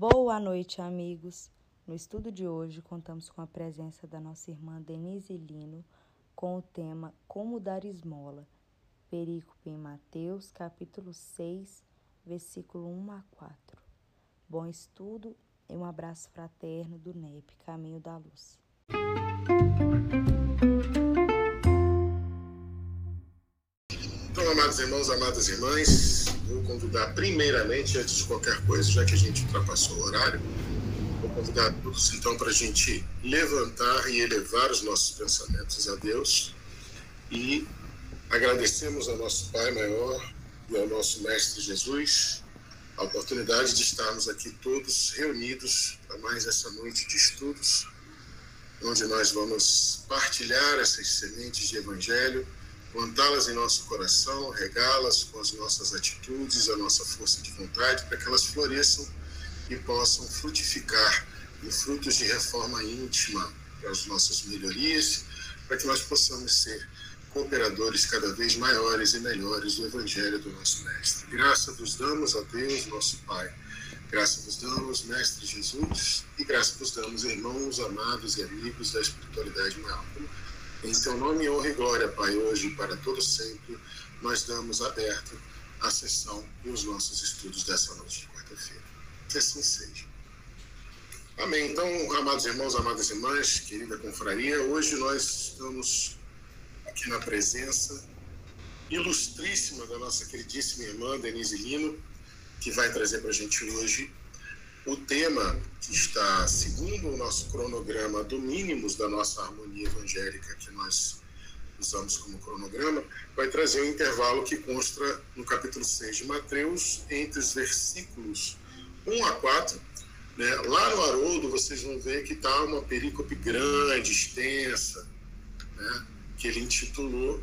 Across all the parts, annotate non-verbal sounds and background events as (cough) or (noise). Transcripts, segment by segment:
Boa noite, amigos. No estudo de hoje, contamos com a presença da nossa irmã Denise Lino com o tema Como dar esmola. Perícope em Mateus, capítulo 6, versículo 1 a 4. Bom estudo e um abraço fraterno do NEP, Caminho da Luz. Amados irmãos, amadas irmãs, vou convidar primeiramente, antes de qualquer coisa, já que a gente ultrapassou o horário, vou convidar todos então para a gente levantar e elevar os nossos pensamentos a Deus. E agradecemos ao nosso Pai maior e ao nosso Mestre Jesus a oportunidade de estarmos aqui todos reunidos para mais essa noite de estudos, onde nós vamos partilhar essas sementes de Evangelho plantá-las em nosso coração, regá-las com as nossas atitudes, a nossa força de vontade, para que elas floresçam e possam frutificar em frutos de reforma íntima para as nossas melhorias, para que nós possamos ser cooperadores cada vez maiores e melhores do Evangelho do nosso Mestre. Graça vos damos a Deus, nosso Pai. Graça vos damos, Mestre Jesus, e graça vos damos, irmãos amados e amigos da espiritualidade maior. Em teu nome, honra e glória, Pai, hoje e para todo sempre, nós damos aberto a sessão e os nossos estudos dessa noite de quarta-feira. Que assim seja. Amém. Então, amados irmãos, amadas irmãs, querida confraria, hoje nós estamos aqui na presença ilustríssima da nossa queridíssima irmã Denise Lino, que vai trazer para a gente hoje o tema que está, segundo o nosso cronograma do mínimos da nossa harmonia evangélica, que nós usamos como cronograma, vai trazer um intervalo que consta no capítulo 6 de Mateus, entre os versículos 1 a 4. Né? Lá no Haroldo, vocês vão ver que está uma perícope grande, extensa, né? que ele intitulou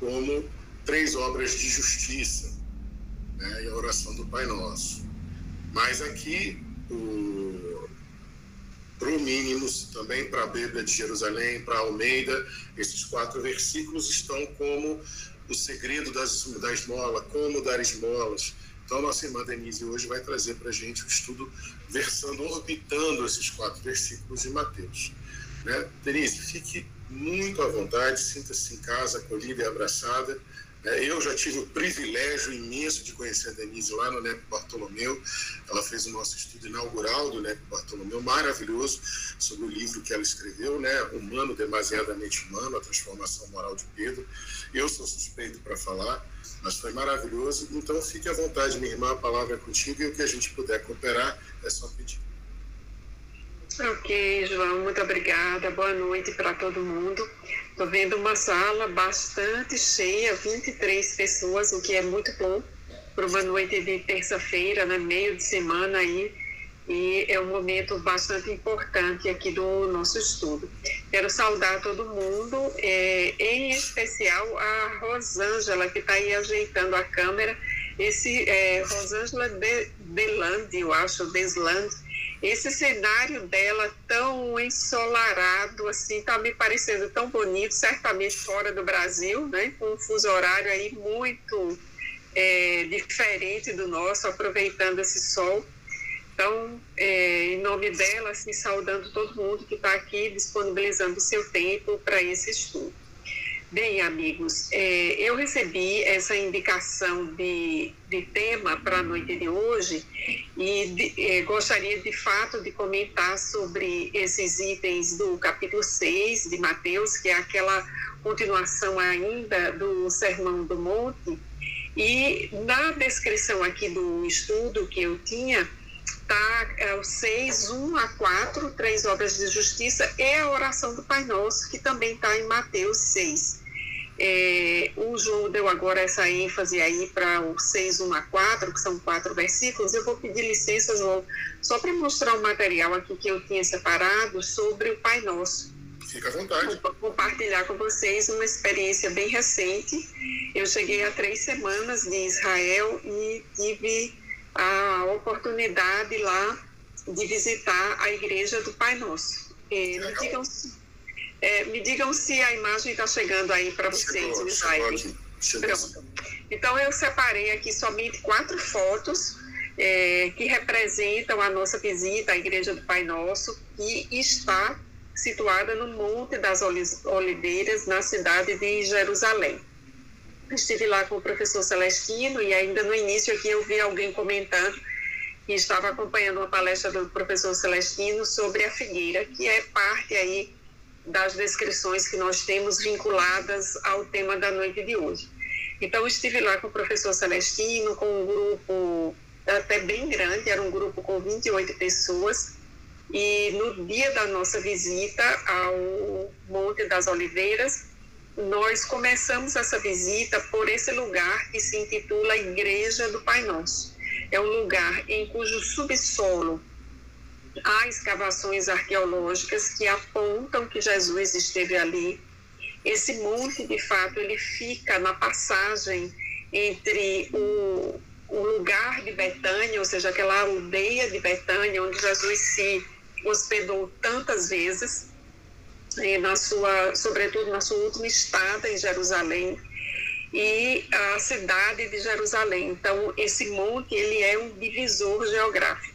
como Três Obras de Justiça né? e a oração do Pai Nosso. Mas aqui para o Mínimos, também para a Bíblia de Jerusalém, para Almeida, esses quatro versículos estão como o segredo das, da esmola, como dar esmolas. Então, nossa irmã Denise hoje vai trazer para a gente o estudo versando, orbitando esses quatro versículos de Mateus. Né? Denise, fique muito à vontade, sinta-se em casa, acolhida e abraçada. É, eu já tive o privilégio imenso de conhecer a Denise lá no NEP Bartolomeu. Ela fez o nosso estudo inaugural do NEP Bartolomeu, maravilhoso, sobre o livro que ela escreveu, né? Humano Demasiadamente Humano, a Transformação Moral de Pedro. Eu sou suspeito para falar, mas foi maravilhoso. Então fique à vontade, minha irmã, a palavra é contigo e o que a gente puder cooperar é só pedir. Ok, João, muito obrigada. Boa noite para todo mundo. Estou vendo uma sala bastante cheia, 23 pessoas, o que é muito bom para uma noite de terça-feira, né, meio de semana aí, e é um momento bastante importante aqui do nosso estudo. Quero saudar todo mundo, é, em especial a Rosângela, que está aí ajeitando a câmera. Esse é, Rosângela de, eu acho, Deslande, esse cenário dela tão ensolarado, assim, tá me parecendo tão bonito, certamente fora do Brasil, né? Com um fuso horário aí muito é, diferente do nosso, aproveitando esse sol. Então, é, em nome dela, assim, saudando todo mundo que está aqui disponibilizando seu tempo para esse estudo. Bem, amigos, é, eu recebi essa indicação de, de tema para a noite de hoje e de, é, gostaria de fato de comentar sobre esses itens do capítulo 6 de Mateus, que é aquela continuação ainda do Sermão do Monte. E na descrição aqui do estudo que eu tinha, está é, o 6, 1 a 4, três obras de justiça, e a oração do Pai Nosso, que também está em Mateus 6. É, o João deu agora essa ênfase aí para o 6, 1 a 4, que são quatro versículos. Eu vou pedir licença, João, só para mostrar o um material aqui que eu tinha separado sobre o Pai Nosso. Fica à vontade. Vou compartilhar com vocês uma experiência bem recente. Eu cheguei há três semanas de Israel e tive a oportunidade lá de visitar a igreja do Pai Nosso. É, me digam é, me digam se a imagem está chegando aí para vocês, chegou, chegou Pronto. Então, eu separei aqui somente quatro fotos é, que representam a nossa visita à Igreja do Pai Nosso, que está situada no Monte das Oliveiras, na cidade de Jerusalém. Estive lá com o professor Celestino e ainda no início aqui eu vi alguém comentando que estava acompanhando uma palestra do professor Celestino sobre a figueira, que é parte aí das descrições que nós temos vinculadas ao tema da noite de hoje. Então, estive lá com o professor Celestino, com um grupo até bem grande, era um grupo com 28 pessoas, e no dia da nossa visita ao Monte das Oliveiras, nós começamos essa visita por esse lugar que se intitula Igreja do Pai Nosso. É um lugar em cujo subsolo há escavações arqueológicas que apontam que Jesus esteve ali. Esse monte, de fato, ele fica na passagem entre o, o lugar de Betânia, ou seja, aquela aldeia de Betânia, onde Jesus se hospedou tantas vezes, e na sua, sobretudo na sua última estada em Jerusalém, e a cidade de Jerusalém. Então, esse monte ele é um divisor geográfico.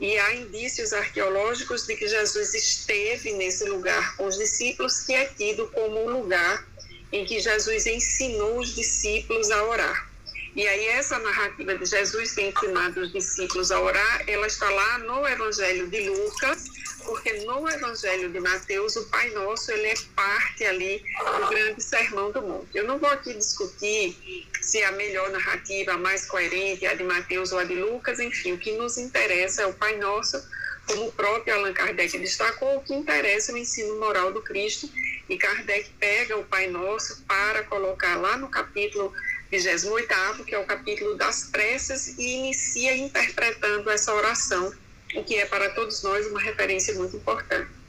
E há indícios arqueológicos de que Jesus esteve nesse lugar com os discípulos, que é tido como um lugar em que Jesus ensinou os discípulos a orar. E aí essa narrativa de Jesus ter ensinado os discípulos a orar, ela está lá no Evangelho de Lucas, porque no Evangelho de Mateus o Pai Nosso ele é parte ali do grande sermão do monte. Eu não vou aqui discutir se a melhor narrativa, a mais coerente, é a de Mateus ou a de Lucas, enfim, o que nos interessa é o Pai Nosso, como o próprio Allan Kardec destacou, o que interessa é o ensino moral do Cristo, e Kardec pega o Pai Nosso para colocar lá no capítulo 28, que é o capítulo das preces, e inicia interpretando essa oração, o que é para todos nós uma referência muito importante.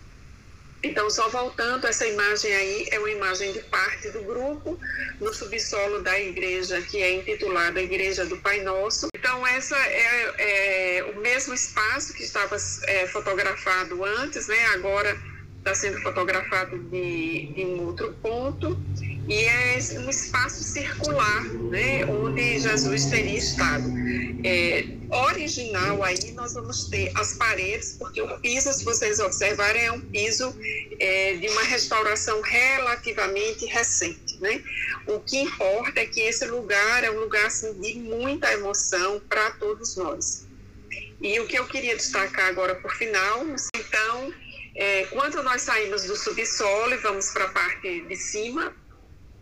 Então, só voltando, essa imagem aí é uma imagem de parte do grupo no subsolo da igreja, que é intitulada Igreja do Pai Nosso. Então, essa é, é o mesmo espaço que estava é, fotografado antes, né? agora está sendo fotografado de, de um outro ponto e é um espaço circular, né, onde Jesus teria estado. É, original aí nós vamos ter as paredes, porque o piso, se vocês observarem, é um piso é, de uma restauração relativamente recente, né? O que importa é que esse lugar é um lugar assim, de muita emoção para todos nós. E o que eu queria destacar agora por final, então, é, quando nós saímos do subsolo e vamos para a parte de cima,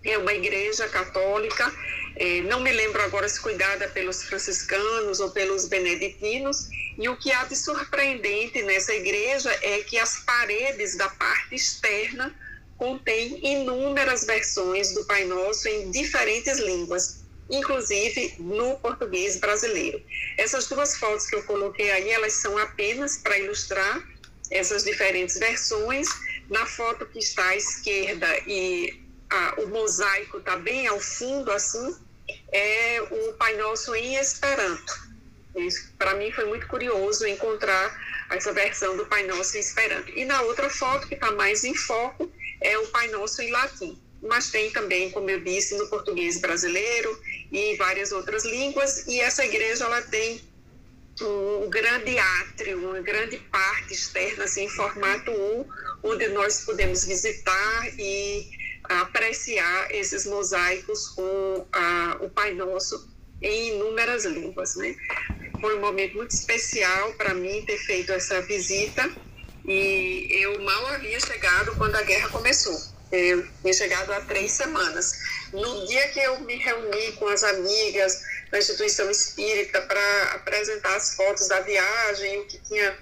é uma igreja católica, é, não me lembro agora se cuidada pelos franciscanos ou pelos beneditinos, e o que há de surpreendente nessa igreja é que as paredes da parte externa contêm inúmeras versões do Pai Nosso em diferentes línguas, inclusive no português brasileiro. Essas duas fotos que eu coloquei aí, elas são apenas para ilustrar essas diferentes versões. Na foto que está à esquerda e o mosaico está bem ao fundo, assim, é o Pai Nosso em Esperanto. Para mim, foi muito curioso encontrar essa versão do Pai Nosso em Esperanto. E na outra foto, que está mais em foco, é o Pai Nosso em latim. Mas tem também, como eu disse, no português brasileiro e várias outras línguas. E essa igreja, ela tem um grande átrio, uma grande parte externa, assim, em formato U, onde nós podemos visitar e apreciar esses mosaicos com a, o Pai Nosso em inúmeras línguas, né? Foi um momento muito especial para mim ter feito essa visita e eu mal havia chegado quando a guerra começou. Eu tinha chegado há três semanas. No dia que eu me reuni com as amigas da instituição espírita para apresentar as fotos da viagem, o que tinha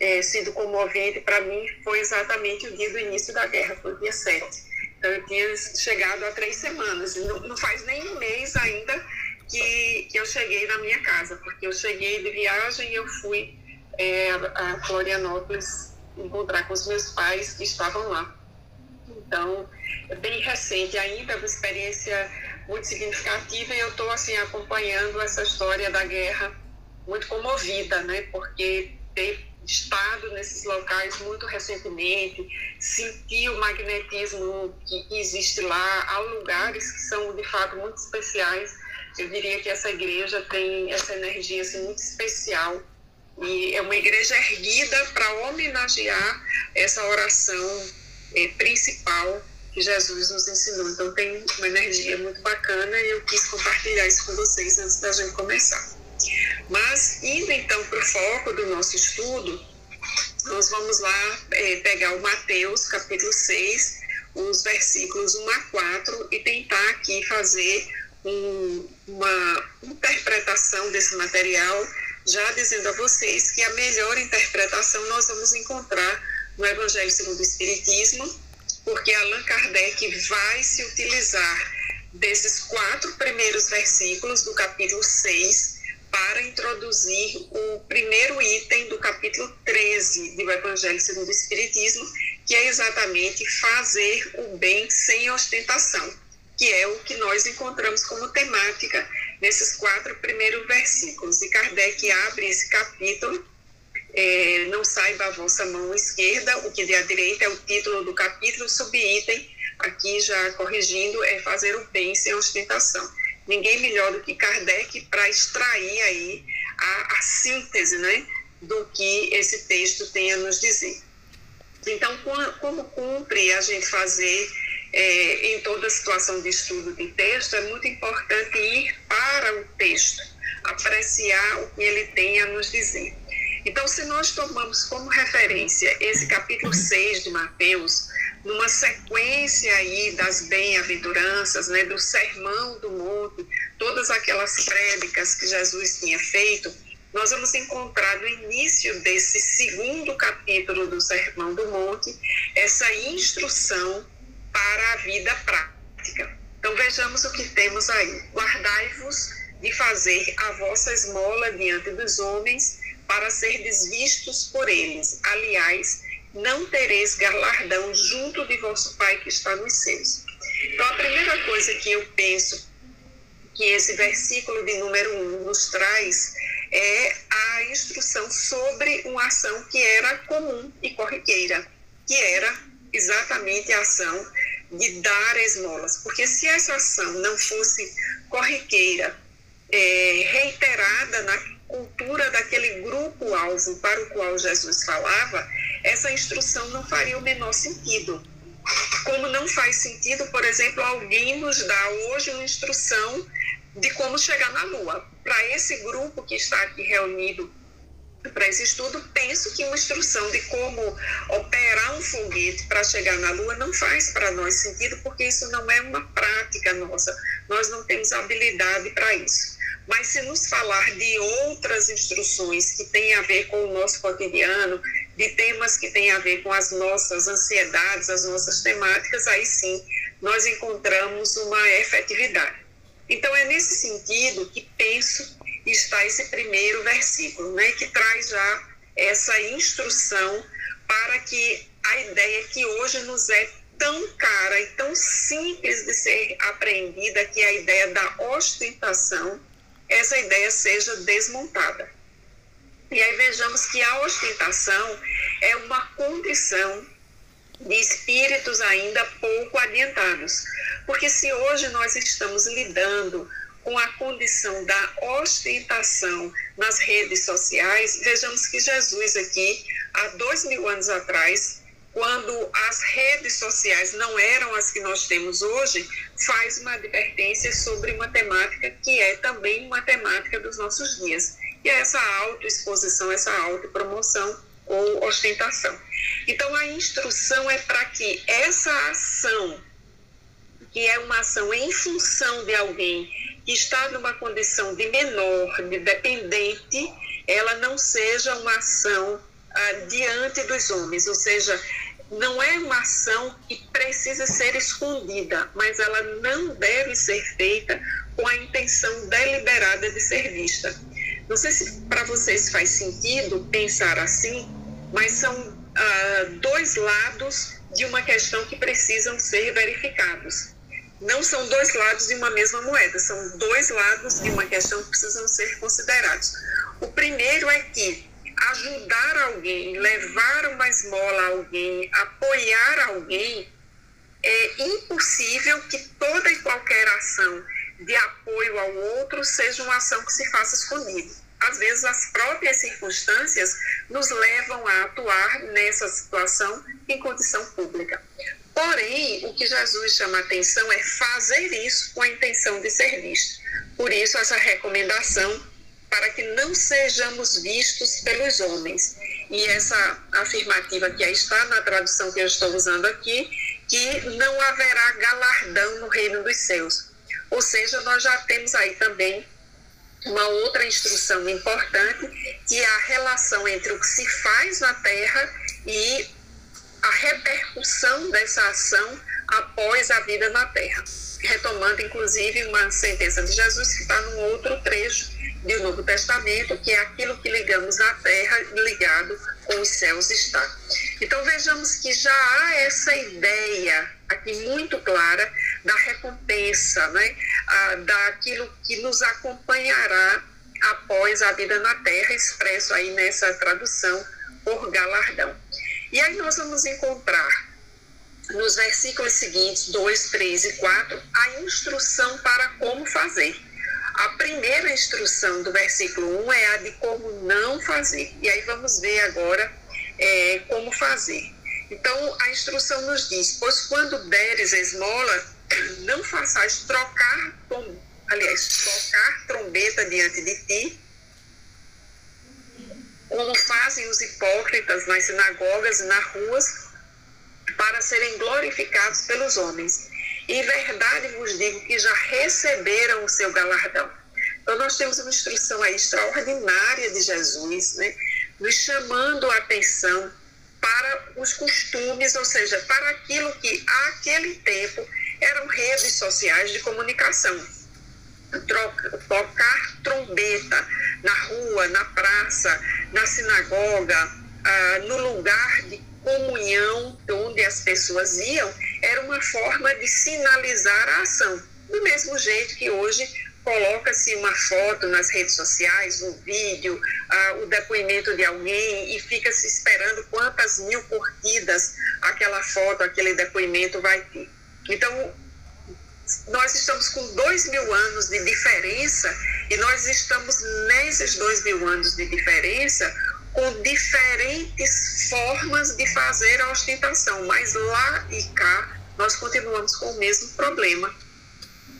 é, sido comovente para mim foi exatamente o dia do início da guerra, foi dia 7. Eu tinha chegado há três semanas, não, não faz nem um mês ainda que, que eu cheguei na minha casa, porque eu cheguei de viagem e eu fui é, a Florianópolis encontrar com os meus pais que estavam lá. Então, é bem recente ainda, uma experiência muito significativa e eu estou assim acompanhando essa história da guerra muito comovida, né? Porque estado nesses locais muito recentemente, sentir o magnetismo que existe lá, há lugares que são de fato muito especiais. Eu diria que essa igreja tem essa energia assim, muito especial e é uma igreja erguida para homenagear essa oração é, principal que Jesus nos ensinou. Então tem uma energia muito bacana e eu quis compartilhar isso com vocês antes da gente começar. Mas indo então para o foco do nosso estudo, nós vamos lá é, pegar o Mateus capítulo 6, os versículos 1 a 4 e tentar aqui fazer um, uma interpretação desse material, já dizendo a vocês que a melhor interpretação nós vamos encontrar no Evangelho segundo o Espiritismo, porque Allan Kardec vai se utilizar desses quatro primeiros versículos do capítulo 6 para introduzir o primeiro item do capítulo 13 do Evangelho segundo o Espiritismo, que é exatamente fazer o bem sem ostentação, que é o que nós encontramos como temática nesses quatro primeiros versículos. E Kardec abre esse capítulo é, não saiba a vossa mão esquerda, o que de à direita é o título do capítulo, subitem, aqui já corrigindo, é fazer o bem sem ostentação. Ninguém melhor do que Kardec para extrair aí a, a síntese né, do que esse texto tem a nos dizer. Então, como cumpre a gente fazer é, em toda situação de estudo de texto, é muito importante ir para o texto, apreciar o que ele tem a nos dizer. Então, se nós tomamos como referência esse capítulo 6 de Mateus, numa sequência aí das bem-aventuranças, né, do sermão do monte, todas aquelas prédicas que Jesus tinha feito, nós vamos encontrar no início desse segundo capítulo do Sermão do Monte essa instrução para a vida prática. Então vejamos o que temos aí. Guardai-vos de fazer a vossa esmola diante dos homens para ser desvistos por eles. Aliás, não tereis galardão junto de vosso Pai que está nos céus. Então, a primeira coisa que eu penso que esse versículo de número 1 nos traz é a instrução sobre uma ação que era comum e corriqueira, que era exatamente a ação de dar esmolas. Porque se essa ação não fosse corriqueira, é, reiterada na cultura daquele grupo-alvo para o qual Jesus falava, essa instrução não faria o menor sentido. Como não faz sentido, por exemplo, alguém nos dá hoje uma instrução de como chegar na Lua. Para esse grupo que está aqui reunido para esse estudo, penso que uma instrução de como operar um foguete para chegar na Lua não faz para nós sentido, porque isso não é uma prática nossa. Nós não temos habilidade para isso. Mas se nos falar de outras instruções que têm a ver com o nosso cotidiano, de temas que têm a ver com as nossas ansiedades, as nossas temáticas, aí sim nós encontramos uma efetividade. Então é nesse sentido que penso está esse primeiro versículo, né, que traz já essa instrução para que a ideia que hoje nos é tão cara e tão simples de ser apreendida, que é a ideia da ostentação, essa ideia seja desmontada. E aí vejamos que a ostentação é uma condição de espíritos ainda pouco adiantados. Porque se hoje nós estamos lidando com a condição da ostentação nas redes sociais, vejamos que Jesus aqui, há dois mil anos atrás, quando as redes sociais não eram as que nós temos hoje, faz uma advertência sobre uma temática que é também uma temática dos nossos dias, que é essa autoexposição, essa autopromoção ou ostentação. Então, a instrução é para que essa ação, que é uma ação em função de alguém que está numa condição de menor, de dependente, ela não seja uma ação ah, diante dos homens, ou seja, não é uma ação que precisa ser escondida, mas ela não deve ser feita com a intenção deliberada de ser vista. Não sei se para vocês faz sentido pensar assim, mas são ah, dois lados de uma questão que precisam ser verificados. Não são dois lados de uma mesma moeda, são dois lados de uma questão que precisam ser considerados. O primeiro é que ajudar alguém, levar uma esmola a alguém, apoiar alguém, é impossível que toda e qualquer ação de apoio ao outro seja uma ação que se faça escondido. Às vezes, as próprias circunstâncias nos levam a atuar nessa situação em condição pública. Porém, o que Jesus chama atenção é fazer isso com a intenção de ser visto. Por isso, essa recomendação para que não sejamos vistos pelos homens. E essa afirmativa que está na tradução que eu estou usando aqui, que não haverá galardão no reino dos céus. Ou seja, nós já temos aí também uma outra instrução importante, que é a relação entre o que se faz na terra e a repercussão dessa ação após a vida na terra. Retomando, inclusive, uma sentença de Jesus que está num outro trecho do Novo Testamento, que é aquilo que ligamos na terra, ligado com os céus está. Então vejamos que já há essa ideia aqui muito clara da recompensa, né? Ah, daquilo que nos acompanhará após a vida na terra, expresso aí nessa tradução por galardão. E aí nós vamos encontrar nos versículos seguintes, 2, 3 e 4, a instrução para como fazer. A primeira instrução do versículo 1 é a de como não fazer. E aí vamos ver agora é, como fazer. Então, a instrução nos diz: Pois quando deres esmola, (clears throat) não façais trocar, aliás, tocar trombeta diante de ti, como fazem os hipócritas nas sinagogas e nas ruas, para serem glorificados pelos homens. Em verdade vos digo que já receberam o seu galardão. Então, nós temos uma instrução aí extraordinária de Jesus, né? nos chamando a atenção para os costumes, ou seja, para aquilo que, àquele tempo, eram redes sociais de comunicação. Tocar trombeta na rua, na praça, na sinagoga, ah, no lugar de comunhão onde as pessoas iam, era uma forma de sinalizar a ação. Do mesmo jeito que hoje coloca-se uma foto nas redes sociais, um vídeo, uh, o depoimento de alguém e fica-se esperando quantas mil curtidas aquela foto, aquele depoimento vai ter. Então, nós estamos com dois mil anos de diferença e nós estamos nesses dois mil anos de diferença com diferentes formas de fazer a ostentação, mas lá e cá nós continuamos com o mesmo problema,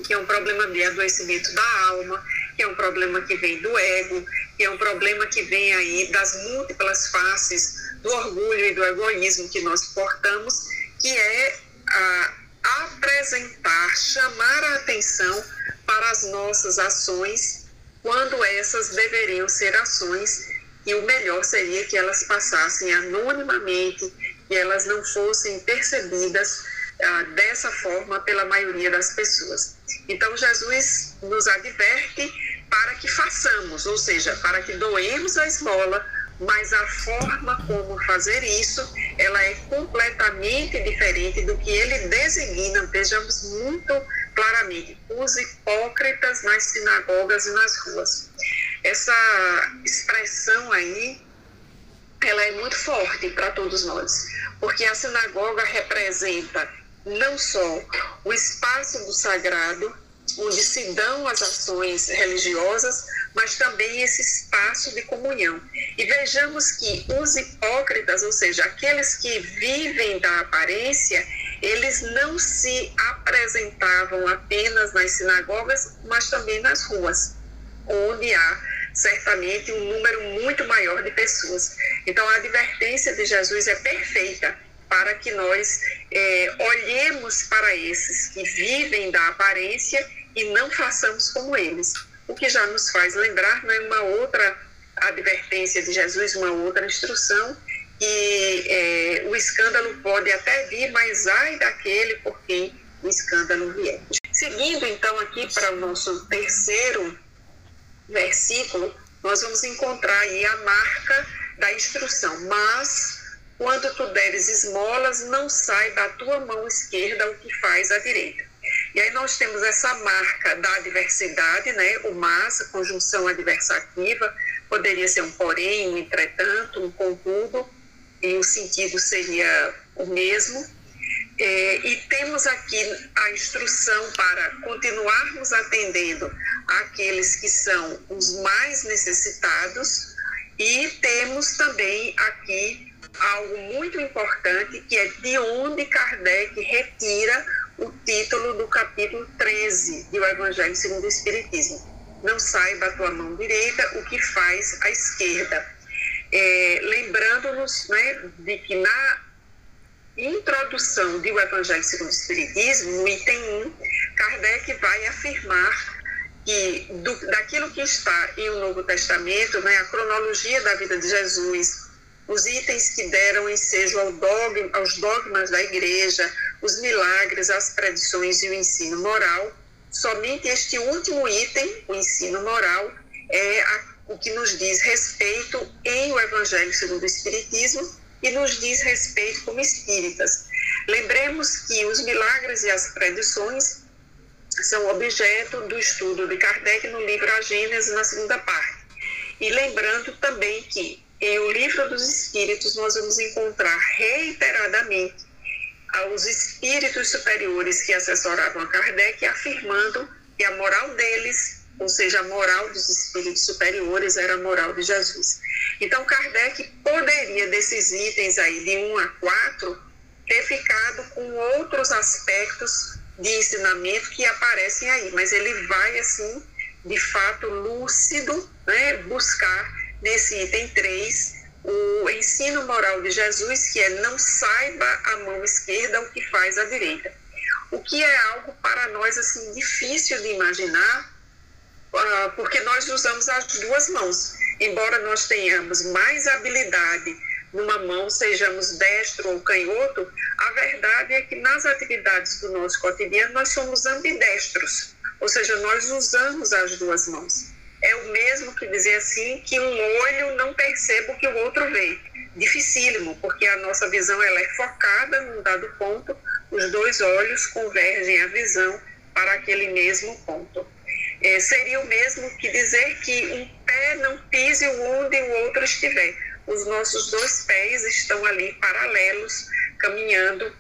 que é um problema de adoecimento da alma, que é um problema que vem do ego, que é um problema que vem aí das múltiplas faces do orgulho e do egoísmo que nós portamos, que é a, apresentar, chamar a atenção para as nossas ações, quando essas deveriam ser ações e o melhor seria que elas passassem anonimamente, que elas não fossem percebidas ah, dessa forma pela maioria das pessoas. Então, Jesus nos adverte para que façamos, ou seja, para que doemos a esmola, mas a forma como fazer isso, ela é completamente diferente do que ele designa, vejamos muito claramente, os hipócritas nas sinagogas e nas ruas essa expressão aí, ela é muito forte para todos nós, porque a sinagoga representa não só o espaço do sagrado, onde se dão as ações religiosas, mas também esse espaço de comunhão. E vejamos que os hipócritas, ou seja, aqueles que vivem da aparência, eles não se apresentavam apenas nas sinagogas, mas também nas ruas, onde há certamente um número muito maior de pessoas. Então, a advertência de Jesus é perfeita para que nós é, olhemos para esses que vivem da aparência e não façamos como eles. O que já nos faz lembrar né, uma outra advertência de Jesus, uma outra instrução, que é, o escândalo pode até vir, mas ai daquele por quem o escândalo vier. Seguindo então aqui para o nosso terceiro versículo, nós vamos encontrar aí a marca da instrução. Mas, quando tu deres esmolas, não sai da tua mão esquerda o que faz a direita. E aí nós temos essa marca da adversidade, né? O mas, conjunção adversativa, poderia ser um porém, um entretanto, um contudo, e o sentido seria o mesmo. É, e temos aqui a instrução para continuarmos atendendo aqueles que são os mais necessitados, e temos também aqui algo muito importante, que é de onde Kardec retira o título do capítulo 13 do Evangelho segundo o Espiritismo. Não saiba a tua mão direita o que faz a esquerda. É, Lembrando-nos né, de que na introdução do Evangelho segundo o Espiritismo, item 1, Kardec vai afirmar que do, daquilo que está em o Novo Testamento, né, a cronologia da vida de Jesus, os itens que deram ensejo ao dogma, aos dogmas da igreja, os milagres, as predições e o ensino moral, somente este último item, o ensino moral, é a, o que nos diz respeito em o Evangelho segundo o Espiritismo e nos diz respeito como espíritas. Lembremos que os milagres e as predições são objeto do estudo de Kardec no livro A Gênese, na segunda parte. E lembrando também que em O Livro dos Espíritos nós vamos encontrar reiteradamente os espíritos superiores que assessoravam a Kardec afirmando que a moral deles, ou seja, a moral dos espíritos superiores, era a moral de Jesus. Então, Kardec poderia, desses itens aí, de 1 a 4, ter ficado com outros aspectos de ensinamento que aparecem aí, mas ele vai, assim, de fato, lúcido, né, buscar nesse item 3 o ensino moral de Jesus, que é não saiba a mão esquerda o que faz a direita. O que é algo para nós assim difícil de imaginar, porque nós usamos as duas mãos. Embora nós tenhamos mais habilidade numa mão, sejamos destro ou canhoto, a verdade é que nas atividades do nosso cotidiano nós somos ambidestros, ou seja, nós usamos as duas mãos é o mesmo que dizer assim que um olho não perceba o que o outro vê. Dificílimo, porque a nossa visão ela é focada num dado ponto, os dois olhos convergem a visão para aquele mesmo ponto. É, seria o mesmo que dizer que um pé não pise onde o outro estiver. Os nossos dois pés estão ali paralelos, caminhando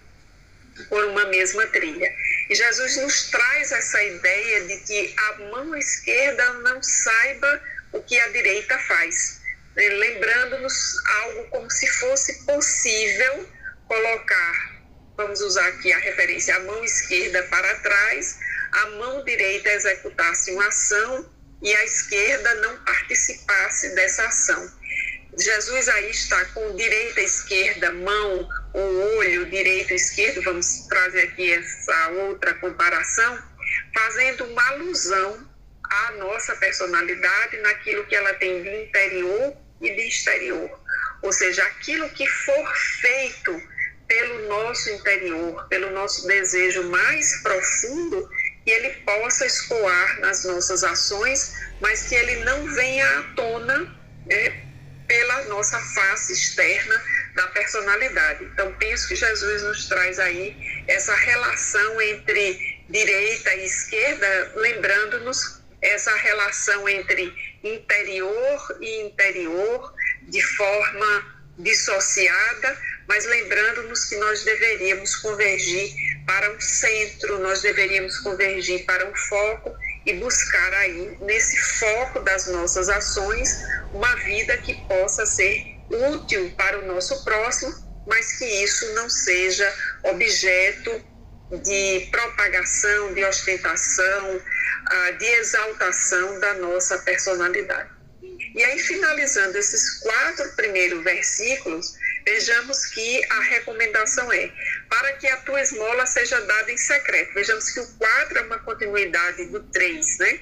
por uma mesma trilha. E Jesus nos traz essa ideia de que a mão esquerda não saiba o que a direita faz, né? lembrando-nos algo como se fosse possível colocar, vamos usar aqui a referência, a mão esquerda para trás, a mão direita executasse uma ação e a esquerda não participasse dessa ação. Jesus aí está com direita, esquerda, mão, o olho direito esquerdo, vamos trazer aqui essa outra comparação, fazendo uma alusão à nossa personalidade naquilo que ela tem de interior e de exterior. Ou seja, aquilo que for feito pelo nosso interior, pelo nosso desejo mais profundo, que ele possa escoar nas nossas ações, mas que ele não venha à tona né, pela nossa face externa da personalidade. Então, penso que Jesus nos traz aí essa relação entre direita e esquerda, lembrando-nos essa relação entre interior e interior de forma dissociada, mas lembrando-nos que nós deveríamos convergir para um centro, nós deveríamos convergir para um foco e buscar aí, nesse foco das nossas ações, uma vida que possa ser útil para o nosso próximo, mas que isso não seja objeto de propagação, de ostentação, ah, de exaltação da nossa personalidade. E aí, finalizando esses quatro primeiros versículos, vejamos que a recomendação é para que a tua esmola seja dada em secreto. Vejamos que o 4 é uma continuidade do 3, né?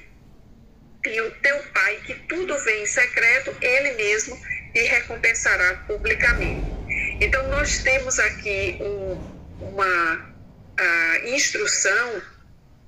E o teu pai, que tudo vem em secreto, ele mesmo e recompensará publicamente. Então, nós temos aqui um, uma instrução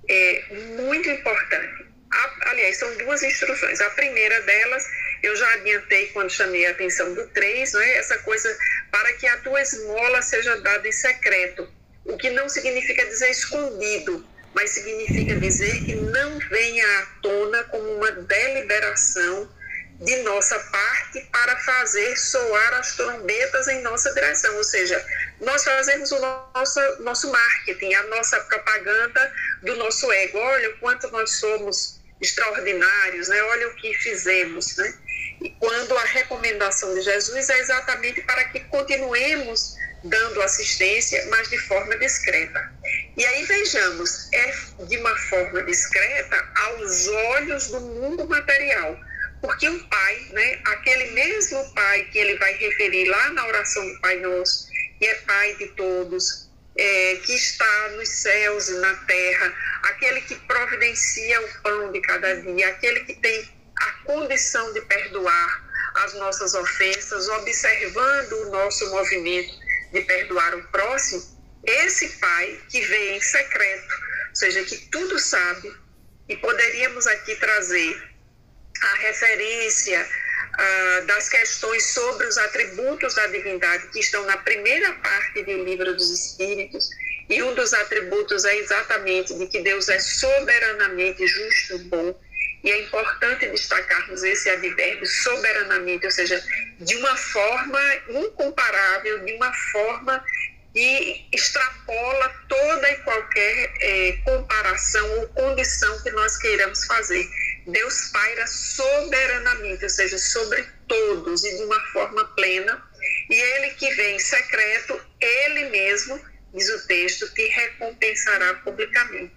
é, muito importante. A, aliás, são duas instruções. A primeira delas, eu já adiantei quando chamei a atenção do 3, não é? essa coisa para que a tua esmola seja dada em secreto, o que não significa dizer escondido, mas significa dizer que não venha à tona como uma deliberação de nossa parte para fazer soar as trombetas em nossa direção, ou seja, nós fazemos o nosso, nosso marketing, a nossa propaganda do nosso ego. Olha o quanto nós somos extraordinários, né? olha o que fizemos. Né? Quando a recomendação de Jesus é exatamente para que continuemos dando assistência, mas de forma discreta. E aí vejamos, é de uma forma discreta aos olhos do mundo material. Porque o Pai, né, aquele mesmo Pai que ele vai referir lá na oração do Pai Nosso, que é Pai de todos, é, que está nos céus e na terra, aquele que providencia o pão de cada dia, aquele que tem a condição de perdoar as nossas ofensas, observando o nosso movimento de perdoar o próximo, esse Pai que vê em secreto, ou seja, que tudo sabe, e poderíamos aqui trazer a referência ah, das questões sobre os atributos da divindade que estão na primeira parte do livro dos Espíritos, e um dos atributos é exatamente de que Deus é soberanamente justo e bom. E é importante destacarmos esse advérbio soberanamente, ou seja, de uma forma incomparável, de uma forma que extrapola toda e qualquer é, comparação ou condição que nós queiramos fazer. Deus paira soberanamente, ou seja, sobre todos e de uma forma plena. E ele que vem em secreto, ele mesmo, diz o texto, te recompensará publicamente.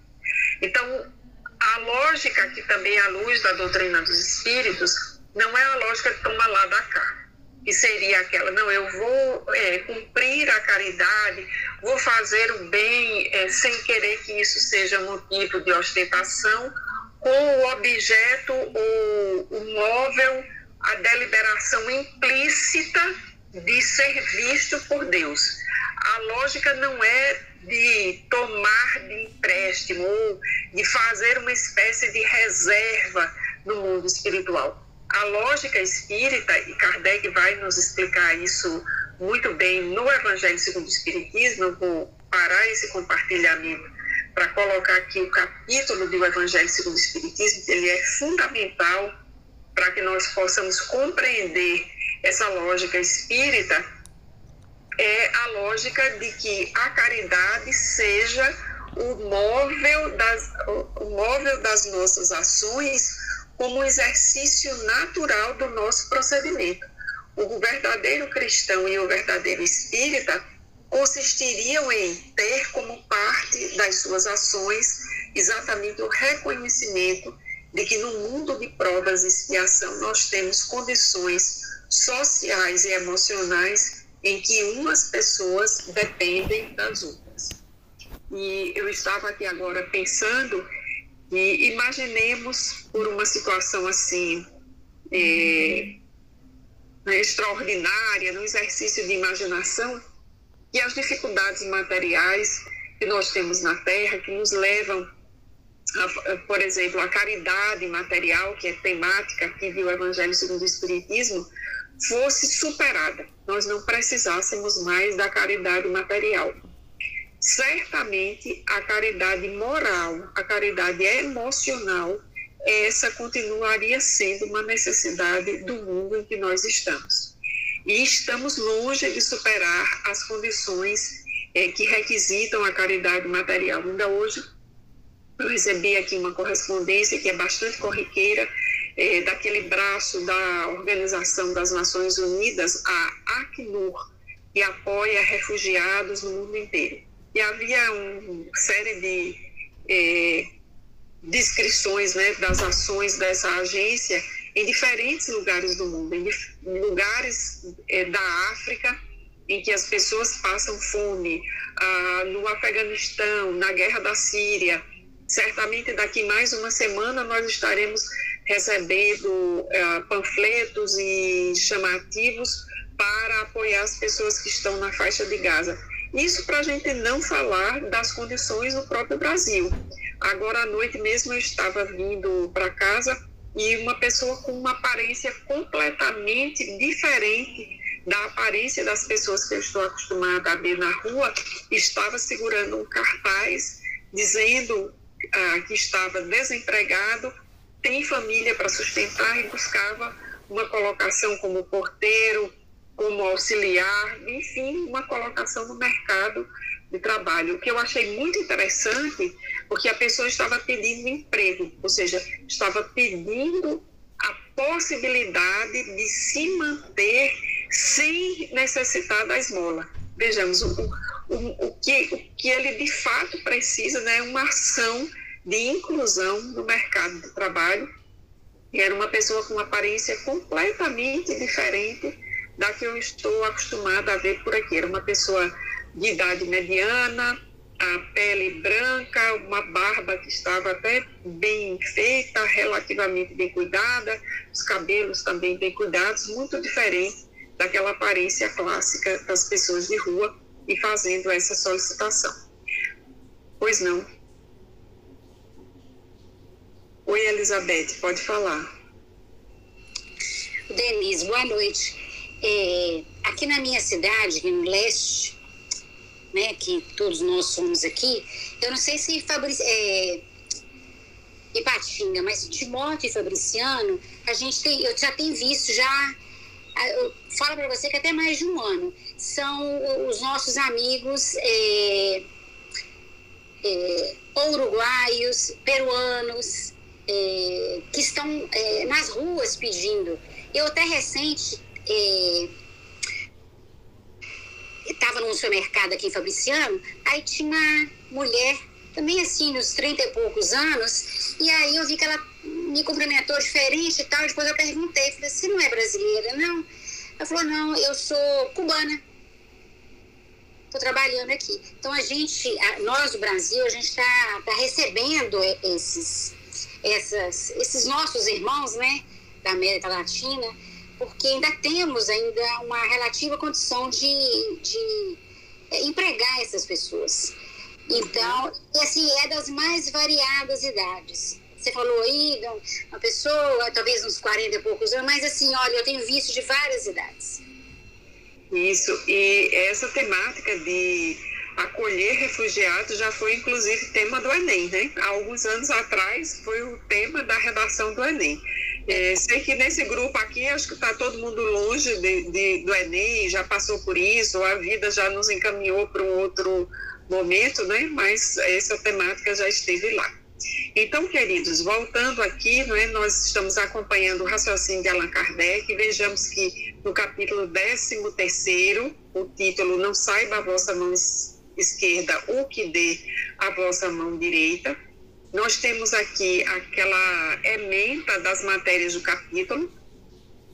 Então, a lógica que também é a luz da doutrina dos espíritos não é a lógica de toma lá da cá que seria aquela, não, eu vou é, cumprir a caridade, vou fazer o bem é, sem querer que isso seja motivo de ostentação com o objeto, o, o móvel, a deliberação implícita de ser visto por Deus. A lógica não é de tomar de empréstimo ou de fazer uma espécie de reserva no mundo espiritual. A lógica espírita, e Kardec vai nos explicar isso muito bem no Evangelho segundo o Espiritismo, eu vou parar esse compartilhamento para colocar aqui o capítulo do Evangelho segundo o Espiritismo, ele é fundamental para que nós possamos compreender essa lógica espírita, é a lógica de que a caridade seja o móvel das, o móvel das nossas ações como um exercício natural do nosso procedimento. O verdadeiro cristão e o verdadeiro espírita consistiriam em ter como parte das suas ações exatamente o reconhecimento de que no mundo de provas e expiação nós temos condições sociais e emocionais em que umas pessoas dependem das outras. E eu estava aqui agora pensando e imaginemos por uma situação assim é, extraordinária, no exercício de imaginação, e as dificuldades materiais que nós temos na Terra, que nos levam, a, por exemplo, a caridade material, que é temática aqui do Evangelho segundo o Espiritismo, fosse superada. Nós não precisássemos mais da caridade material. Certamente a caridade moral, a caridade emocional, essa continuaria sendo uma necessidade do mundo em que nós estamos e estamos longe de superar as condições é, que requisitam a caridade material. Ainda hoje, eu recebi aqui uma correspondência que é bastante corriqueira, é, daquele braço da Organização das Nações Unidas, a Acnur, que apoia refugiados no mundo inteiro. E havia uma série de é, descrições né, das ações dessa agência em diferentes lugares do mundo, em lugares é, da África, em que as pessoas passam fome, ah, no Afeganistão, na guerra da Síria. Certamente daqui mais uma semana nós estaremos recebendo ah, panfletos e chamativos para apoiar as pessoas que estão na faixa de Gaza. Isso para a gente não falar das condições do próprio Brasil. Agora à noite mesmo eu estava vindo para casa e uma pessoa com uma aparência completamente diferente da aparência das pessoas que eu estou acostumada a ver na rua, estava segurando um cartaz dizendo ah, que estava desempregado, tem família para sustentar e buscava uma colocação como porteiro, como auxiliar, enfim, uma colocação no mercado de trabalho. O que eu achei muito interessante, porque a pessoa estava pedindo emprego, ou seja, estava pedindo a possibilidade de se manter sem necessitar da esmola. Vejamos, o, o, o, que, o que ele de fato precisa né, é uma ação de inclusão no mercado de trabalho. E era uma pessoa com uma aparência completamente diferente da que eu estou acostumada a ver por aqui. Era uma pessoa de idade mediana, a pele branca, uma barba que estava até bem feita, relativamente bem cuidada, os cabelos também bem cuidados, muito diferente daquela aparência clássica das pessoas de rua e fazendo essa solicitação. Pois não. Oi, Elizabeth, pode falar. Denise, boa noite. É, aqui na minha cidade, no leste, né, que todos nós somos aqui, eu não sei se Fabrici, é, Ipatinga, mas Timóteo e Fabriciano, a gente tem, eu já tenho visto já, eu falo para você que até mais de um ano, são os nossos amigos é, é, uruguaios, peruanos, é, que estão é, nas ruas pedindo. Eu até recente é, estava num supermercado aqui em Fabriciano, aí tinha uma mulher, também assim, nos 30 e poucos anos, e aí eu vi que ela me cumprimentou diferente e tal, depois eu perguntei, falei, você não é brasileira, não? Ela falou, não, eu sou cubana. Estou trabalhando aqui. Então a gente, nós do Brasil, a gente está tá recebendo esses, essas, esses nossos irmãos, né, da América Latina, porque ainda temos ainda uma relativa condição de, de é, empregar essas pessoas. Então, assim, é das mais variadas idades. Você falou aí, uma pessoa, talvez uns 40 e poucos anos, mas assim, olha, eu tenho visto de várias idades. Isso, e essa temática de acolher refugiados já foi inclusive tema do Enem, né? Há alguns anos atrás foi o tema da redação do Enem. É, sei que nesse grupo aqui, acho que está todo mundo longe de, de, do Enem, já passou por isso, a vida já nos encaminhou para um outro momento, né? Mas essa temática já esteve lá. Então, queridos, voltando aqui, é? nós estamos acompanhando o raciocínio de Allan Kardec, vejamos que no capítulo 13, o título Não saiba a vossa mão esquerda o que dê a vossa mão direita, nós temos aqui aquela ementa das matérias do capítulo.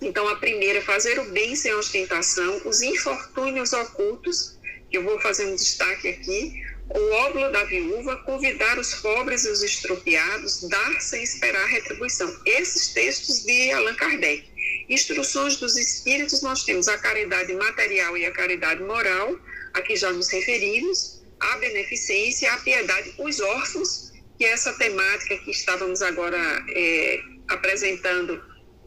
Então, a primeira, fazer o bem sem ostentação, os infortúnios ocultos, que eu vou fazer um destaque aqui, o óbolo da viúva, convidar os pobres e os estropiados, dar sem esperar retribuição. Esses textos de Allan Kardec. Instruções dos espíritos, nós temos a caridade material e a caridade moral, aqui já nos referimos, a beneficência, a piedade, os órfãos que essa temática que estávamos agora é, apresentando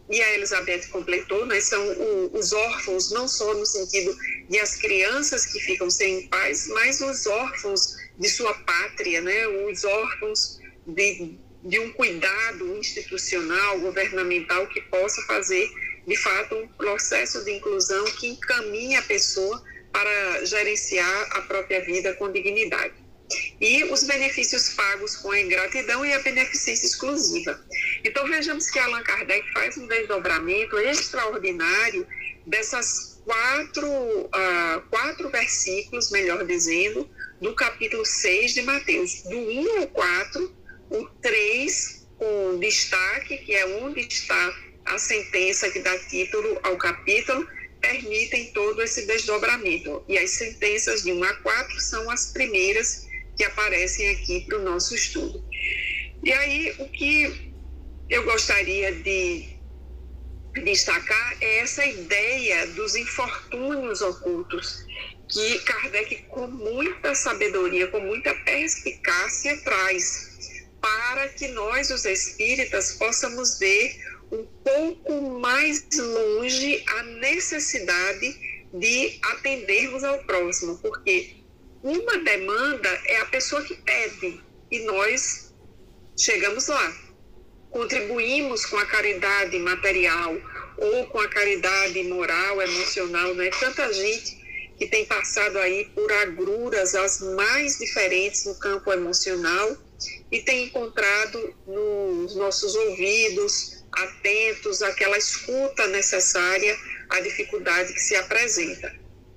e a Elizabeth completou, né, são o, os órfãos, não só no sentido de as crianças que ficam sem pais, mas os órfãos de sua pátria, né, os órfãos de, de um cuidado institucional, governamental, que possa fazer, de fato, um processo de inclusão que encaminhe a pessoa para gerenciar a própria vida com dignidade e os benefícios pagos com a ingratidão e a beneficência exclusiva. Então vejamos que Allan Kardec faz um desdobramento extraordinário dessas quatro, uh, quatro versículos, melhor dizendo, do capítulo 6 de Mateus, do 1 ao 4, o 3 com destaque, que é onde está a sentença que dá título ao capítulo, permitem todo esse desdobramento. E as sentenças de 1 a 4 são as primeiras que aparecem aqui para o nosso estudo. E aí, o que eu gostaria de destacar é essa ideia dos infortúnios ocultos, que Kardec, com muita sabedoria, com muita perspicácia, traz, para que nós, os espíritas, possamos ver um pouco mais longe a necessidade de atendermos ao próximo, porque uma demanda é a pessoa que pede e nós chegamos lá. Contribuímos com a caridade material ou com a caridade moral, emocional, né? Tanta gente que tem passado aí por agruras as mais diferentes no campo emocional e tem encontrado nos nossos ouvidos atentos aquela escuta necessária à dificuldade que se apresenta.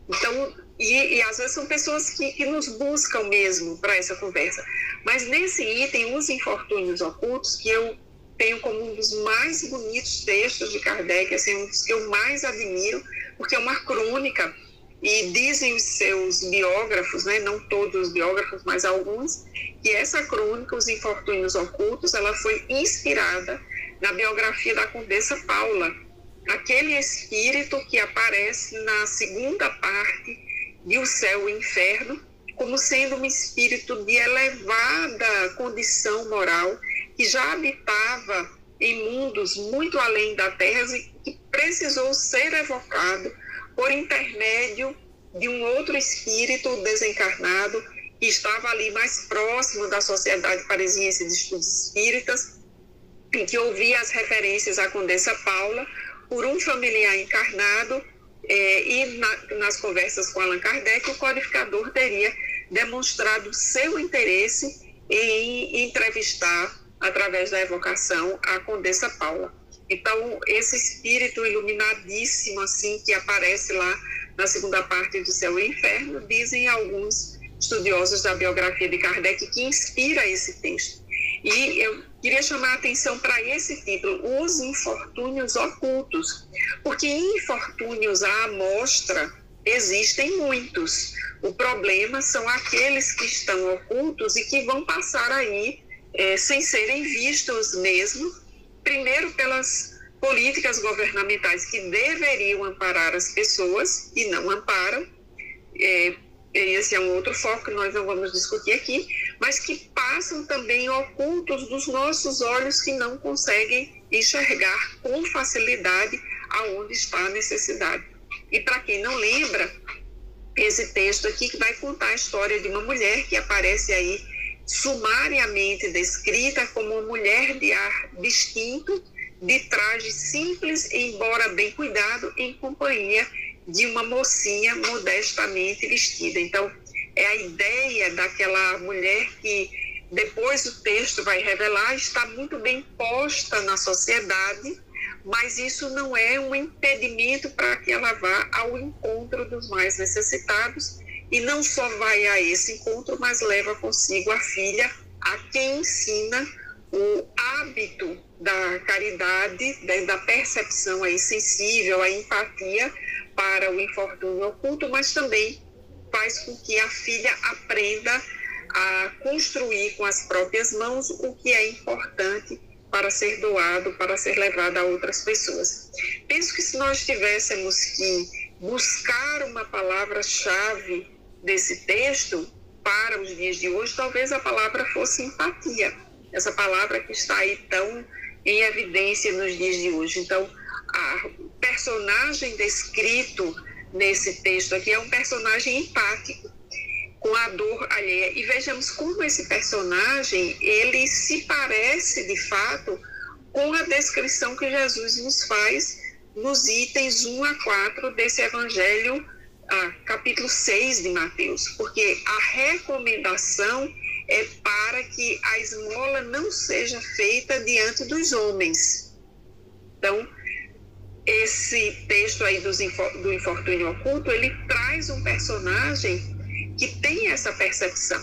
Então, e, e às vezes são pessoas que, que nos buscam mesmo para essa conversa. Mas nesse item, os infortúnios ocultos, que eu tenho como um dos mais bonitos textos de Kardec, assim, um dos que eu mais admiro, porque é uma crônica, e dizem os seus biógrafos, né, não todos os biógrafos, mas alguns, que essa crônica, Os Infortúnios Ocultos, ela foi inspirada na biografia da Condessa Paula, aquele espírito que aparece na segunda parte de O Céu e o Inferno, como sendo um espírito de elevada condição moral, que já habitava em mundos muito além da Terra e que precisou ser evocado por intermédio de um outro espírito desencarnado que estava ali mais próximo da Sociedade Parisiense de Estudos Espíritas e que ouvia as referências à Condessa Paula por um familiar encarnado é, e na, nas conversas com Allan Kardec, o codificador teria demonstrado seu interesse em entrevistar, através da evocação, a Condessa Paula. Então, esse espírito iluminadíssimo, assim, que aparece lá na segunda parte do Céu e Inferno, dizem alguns estudiosos da biografia de Kardec que inspira esse texto. E eu queria chamar a atenção para esse título, Os Infortúnios Ocultos, porque infortúnios à amostra existem muitos. O problema são aqueles que estão ocultos e que vão passar aí é, sem serem vistos mesmo, primeiro pelas políticas governamentais que deveriam amparar as pessoas e não amparam. É, esse é um outro foco que nós não vamos discutir aqui, mas que passam também ocultos dos nossos olhos que não conseguem enxergar com facilidade aonde está a necessidade. E para quem não lembra, esse texto aqui que vai contar a história de uma mulher que aparece aí sumariamente descrita como uma mulher de ar distinto, de traje simples, embora bem cuidado, em companhia de uma mocinha modestamente vestida. Então, é a ideia daquela mulher que depois o texto vai revelar está muito bem posta na sociedade, mas isso não é um impedimento para que ela vá ao encontro dos mais necessitados e não só vai a esse encontro, mas leva consigo a filha, a quem ensina o hábito da caridade, da percepção aí sensível, a empatia para o infortúnio oculto, mas também faz com que a filha aprenda a construir com as próprias mãos o que é importante para ser doado, para ser levado a outras pessoas. Penso que se nós tivéssemos que buscar uma palavra-chave desse texto para os dias de hoje, talvez a palavra fosse empatia. Essa palavra que está aí tão em evidência nos dias de hoje. Então, a personagem descrito nesse texto aqui é um personagem empático com a dor alheia. E vejamos como esse personagem, ele se parece de fato com a descrição que Jesus nos faz nos itens 1 a 4 desse evangelho, ah, capítulo 6 de Mateus, porque a recomendação é para que a esmola não seja feita diante dos homens. Então, esse texto aí do infortúnio oculto, ele traz um personagem que tem essa percepção,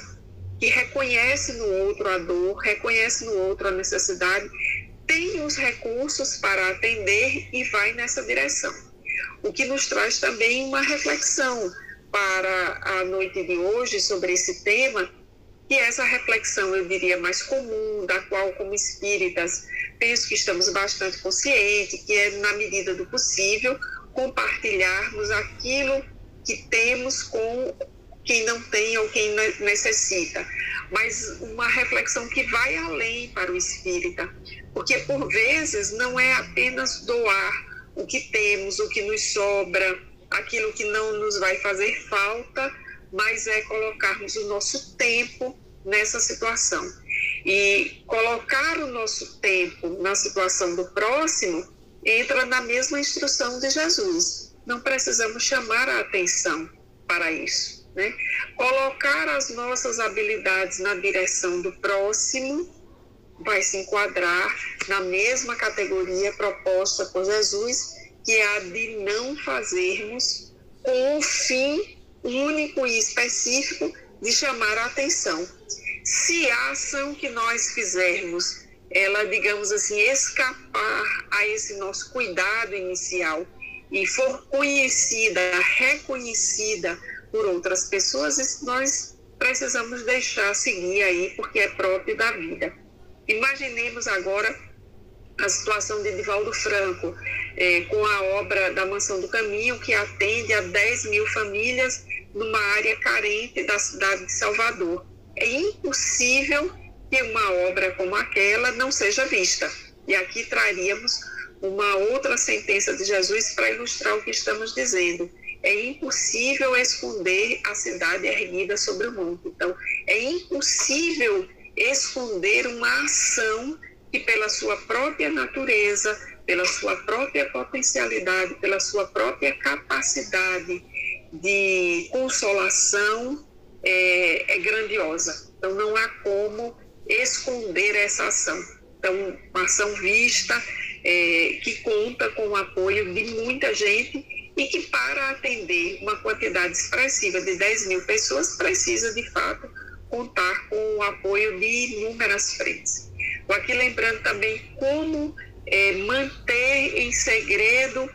que reconhece no outro a dor, reconhece no outro a necessidade, tem os recursos para atender e vai nessa direção. O que nos traz também uma reflexão para a noite de hoje sobre esse tema, e essa reflexão, eu diria, mais comum, da qual, como espíritas, penso que estamos bastante conscientes, que é, na medida do possível, compartilharmos aquilo que temos com quem não tem ou quem necessita. Mas uma reflexão que vai além para o espírita, porque por vezes não é apenas doar o que temos, o que nos sobra, aquilo que não nos vai fazer falta, mas é colocarmos o nosso tempo nessa situação. E colocar o nosso tempo na situação do próximo entra na mesma instrução de Jesus. Não precisamos chamar a atenção para isso. Né? Colocar as nossas habilidades na direção do próximo vai se enquadrar na mesma categoria proposta por Jesus, que é a de não fazermos com o fim único e específico de chamar a atenção. Se a ação que nós fizermos, ela, digamos assim, escapar a esse nosso cuidado inicial e for conhecida, reconhecida por outras pessoas, nós precisamos deixar seguir aí, porque é próprio da vida. Imaginemos agora a situação de Edivaldo Franco, é, com a obra da Mansão do Caminho, que atende a 10 mil famílias numa área carente da cidade de Salvador. É impossível que uma obra como aquela não seja vista. E aqui traríamos uma outra sentença de Jesus para ilustrar o que estamos dizendo. É impossível esconder a cidade erguida sobre o monte. Então, é impossível esconder uma ação que, pela sua própria natureza, pela sua própria potencialidade, pela sua própria capacidade de consolação, é, é grandiosa. Então, não há como esconder essa ação. Então, uma ação vista, é, que conta com o apoio de muita gente e que, para atender uma quantidade expressiva de 10 mil pessoas, precisa, de fato, contar com o apoio de inúmeras frentes. Aqui lembrando também como é, manter em segredo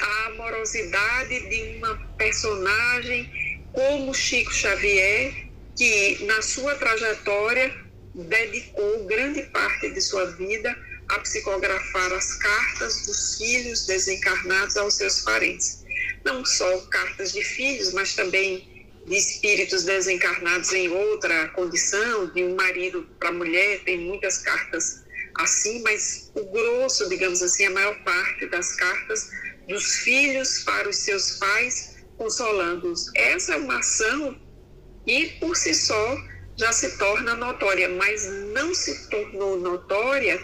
a amorosidade de uma personagem como Chico Xavier, que na sua trajetória dedicou grande parte de sua vida a psicografar as cartas dos filhos desencarnados aos seus parentes. Não só cartas de filhos, mas também de espíritos desencarnados em outra condição, de um marido para mulher, tem muitas cartas assim, mas o grosso, digamos assim, a maior parte das cartas dos filhos para os seus pais, consolando-os. Essa é uma ação que, por si só, já se torna notória, mas não se tornou notória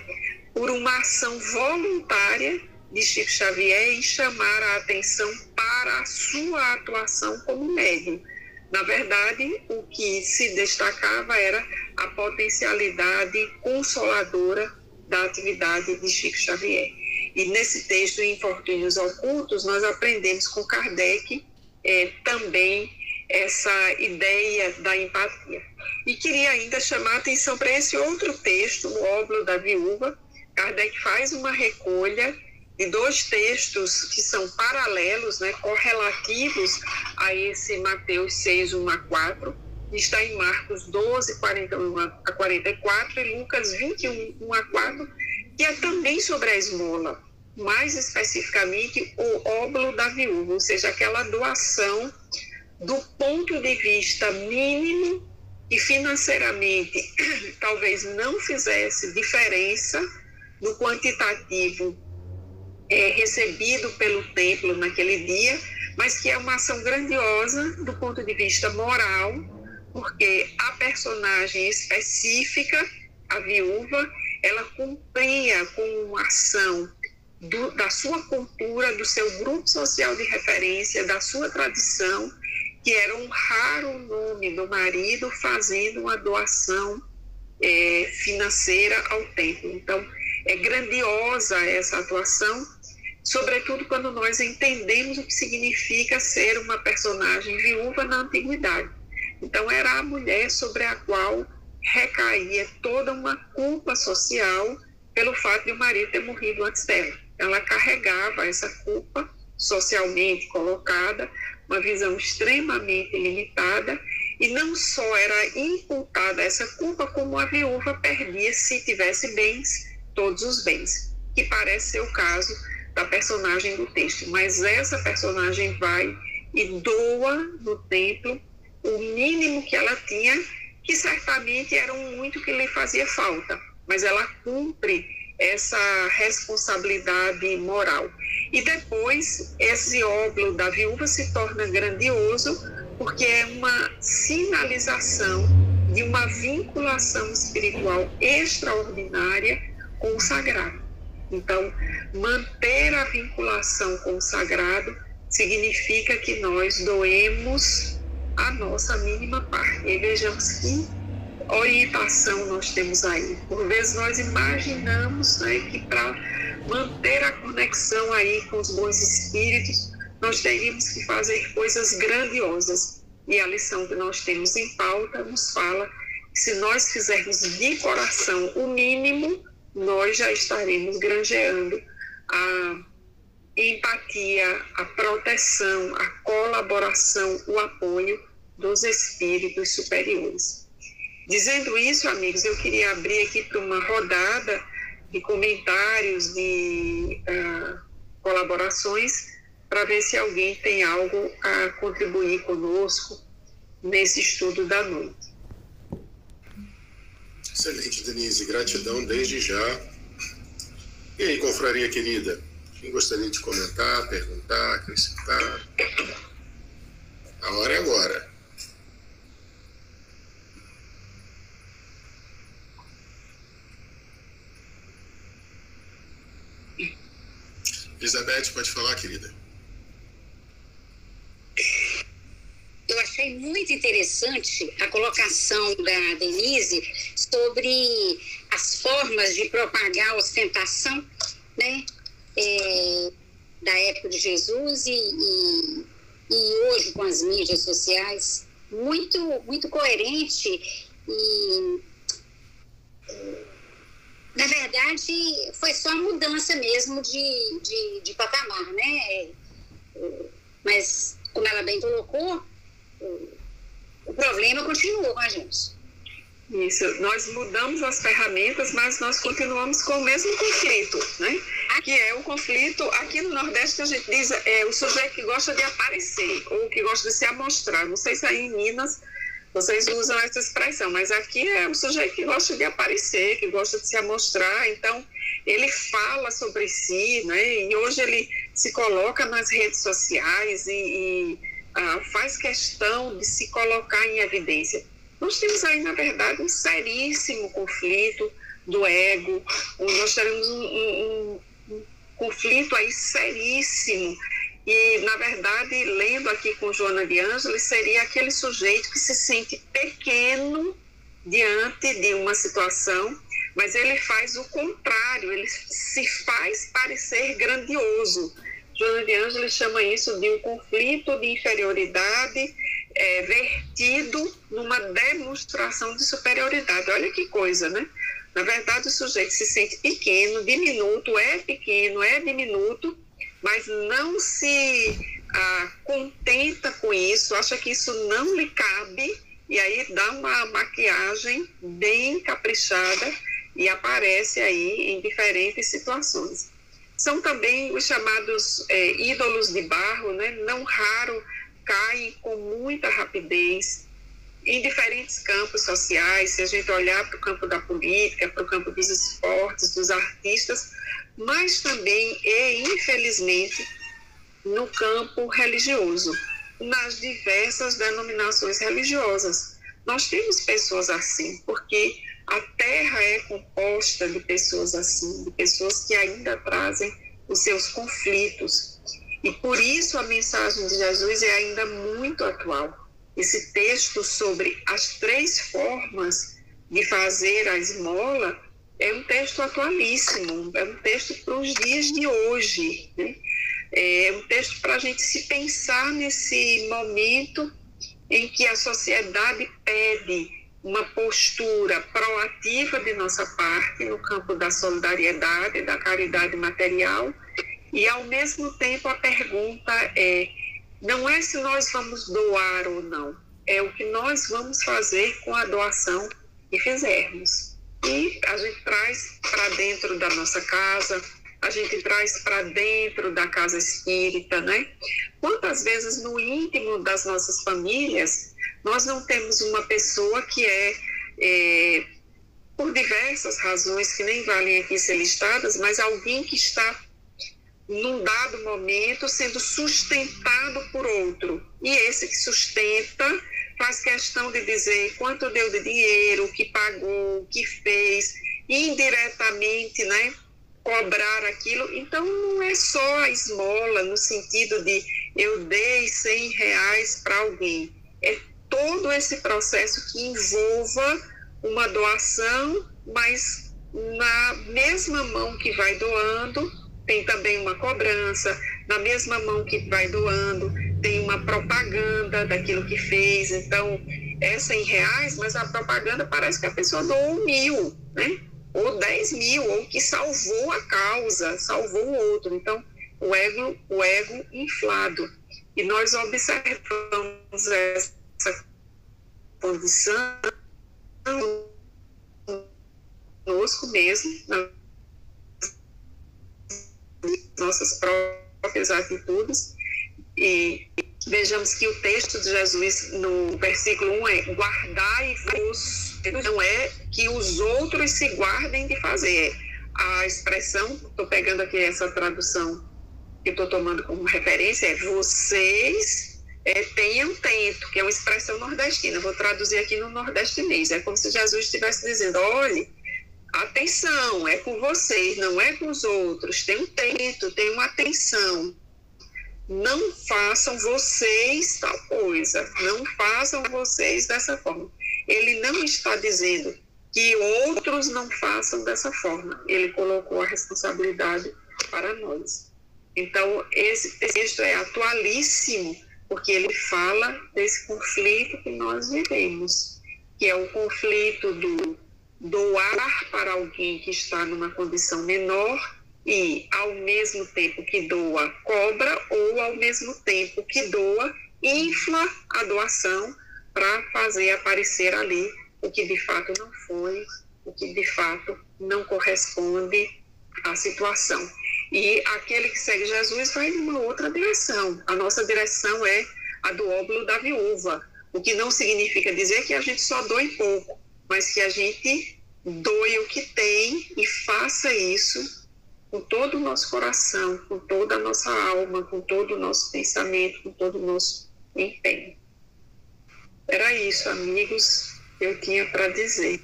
por uma ação voluntária de Chico Xavier em chamar a atenção para a sua atuação como médium na verdade, o que se destacava era a potencialidade consoladora da atividade de Chico Xavier. E nesse texto, Infortúnios Ocultos, nós aprendemos com Kardec é, também essa ideia da empatia. E queria ainda chamar a atenção para esse outro texto, o Óbolo da Viúva. Kardec faz uma recolha de dois textos que são paralelos, né, correlativos a esse Mateus 6, 1 a 4, está em Marcos 12, 41 a 44 e Lucas 21, 1 a 4, que é também sobre a esmola, mais especificamente o óbolo da viúva, ou seja, aquela doação do ponto de vista mínimo e financeiramente (clears throat) talvez não fizesse diferença no quantitativo é, recebido pelo templo naquele dia, mas que é uma ação grandiosa do ponto de vista moral, porque a personagem específica, a viúva, ela cumpria com uma ação do, da sua cultura, do seu grupo social de referência, da sua tradição, que era honrar o nome do marido fazendo uma doação é, financeira ao templo. Então, é grandiosa essa atuação, sobretudo quando nós entendemos o que significa ser uma personagem viúva na antiguidade. Então, era a mulher sobre a qual recaía toda uma culpa social pelo fato de o marido ter morrido antes dela. Ela carregava essa culpa socialmente colocada, uma visão extremamente limitada, e não só era imputada essa culpa, como a viúva perdia, se tivesse bens, todos os bens, que parece ser o caso da personagem do texto. Mas essa personagem vai e doa no templo o mínimo que ela tinha, que certamente era muito que lhe fazia falta, mas ela cumpre essa responsabilidade moral. E depois, esse óbolo da viúva se torna grandioso, porque é uma sinalização de uma vinculação espiritual extraordinária com o sagrado. Então, manter a vinculação com o sagrado significa que nós doemos a nossa mínima parte. E vejamos que orientação nós temos aí. Por vezes nós imaginamos né, que para manter a conexão aí com os bons espíritos, nós teríamos que fazer coisas grandiosas. E a lição que nós temos em pauta nos fala que se nós fizermos de coração o mínimo, nós já estaremos granjeando a empatia, a proteção, a colaboração, o apoio dos espíritos superiores. Dizendo isso, amigos, eu queria abrir aqui para uma rodada de comentários, de uh, colaborações, para ver se alguém tem algo a contribuir conosco nesse estudo da noite. Excelente, Denise. Gratidão desde já. E aí, confraria querida? Quem gostaria de comentar, perguntar, acrescentar? A hora é agora. Elizabeth, pode falar, querida. Eu achei muito interessante a colocação da Denise sobre as formas de propagar a ostentação, né? É, da época de Jesus e, e, e, hoje com as mídias sociais. Muito, muito coerente e na verdade, foi só mudança mesmo de, de, de patamar, né? É, mas, como ela bem colocou, o problema continua a gente. Isso, nós mudamos as ferramentas, mas nós continuamos com o mesmo conflito, né? Que é o conflito, aqui no Nordeste a gente diz, é o sujeito que gosta de aparecer, ou que gosta de se amostrar. Não sei se aí em Minas vocês usam essa expressão, mas aqui é um sujeito que gosta de aparecer, que gosta de se amostrar, então ele fala sobre si, né? E hoje ele se coloca nas redes sociais e, e ah, faz questão de se colocar em evidência. Nós temos aí, na verdade, um seríssimo conflito do ego, nós teremos um, um, um conflito aí seríssimo e, na verdade, lendo aqui com Joana de Ângeles, seria aquele sujeito que se sente pequeno diante de uma situação, mas ele faz o contrário, ele se faz parecer grandioso. Joana de Ângeles chama isso de um conflito de inferioridade é, vertido numa demonstração de superioridade. Olha que coisa, né? Na verdade, o sujeito se sente pequeno, diminuto, é pequeno, é diminuto, mas não se ah, contenta com isso, acha que isso não lhe cabe, e aí dá uma maquiagem bem caprichada e aparece aí em diferentes situações. São também os chamados é, ídolos de barro, né? não raro caem com muita rapidez em diferentes campos sociais, se a gente olhar para o campo da política, para o campo dos esportes, dos artistas, mas também e infelizmente no campo religioso, nas diversas denominações religiosas. Nós temos pessoas assim, porque a terra é composta de pessoas assim, de pessoas que ainda trazem os seus conflitos. E por isso a mensagem de Jesus é ainda muito atual. Esse texto sobre as três formas de fazer a esmola é um texto atualíssimo, é um texto para os dias de hoje. Né? É um texto para a gente se pensar nesse momento em que a sociedade pede uma postura proativa de nossa parte no campo da solidariedade, da caridade material, e ao mesmo tempo a pergunta é: não é se nós vamos doar ou não, é o que nós vamos fazer com a doação que fizermos e a gente traz para dentro da nossa casa, a gente traz para dentro da casa espírita, né? Quantas vezes no íntimo das nossas famílias nós não temos uma pessoa que é, é por diversas razões que nem valem aqui ser listadas, mas alguém que está num dado momento sendo sustentado por outro. E esse que sustenta faz questão de dizer quanto deu de dinheiro, o que pagou, o que fez, indiretamente, né? cobrar aquilo. Então, não é só a esmola no sentido de eu dei 100 reais para alguém. É todo esse processo que envolva uma doação, mas na mesma mão que vai doando, tem também uma cobrança, na mesma mão que vai doando, tem uma propaganda daquilo que fez. Então, essa em reais, mas a propaganda parece que a pessoa doou mil, né? Ou dez mil, ou que salvou a causa, salvou o outro. Então, o ego, o ego inflado. E nós observamos essa condição conosco mesmo, nossas próprias atitudes, e vejamos que o texto de Jesus no versículo 1 é guardai-vos, não é que os outros se guardem de fazer. A expressão, estou pegando aqui essa tradução que estou tomando como referência, é vocês é, tenham tento, que é uma expressão nordestina. Vou traduzir aqui no nordestinês. É como se Jesus estivesse dizendo: olhe, atenção, é com vocês, não é com os outros. Tem um tento, tem uma atenção não façam vocês tal coisa, não façam vocês dessa forma. Ele não está dizendo que outros não façam dessa forma. Ele colocou a responsabilidade para nós. Então, esse texto é atualíssimo, porque ele fala desse conflito que nós vivemos, que é o conflito do doar para alguém que está numa condição menor e, ao mesmo tempo que doa, cobra, ou ao mesmo tempo que doa, infla a doação para fazer aparecer ali o que de fato não foi, o que de fato não corresponde à situação. E aquele que segue Jesus vai numa outra direção. A nossa direção é a do óbolo da viúva, o que não significa dizer que a gente só doe pouco, mas que a gente doe o que tem e faça isso com todo o nosso coração, com toda a nossa alma, com todo o nosso pensamento, com todo o nosso empenho. Era isso, amigos, que eu tinha para dizer.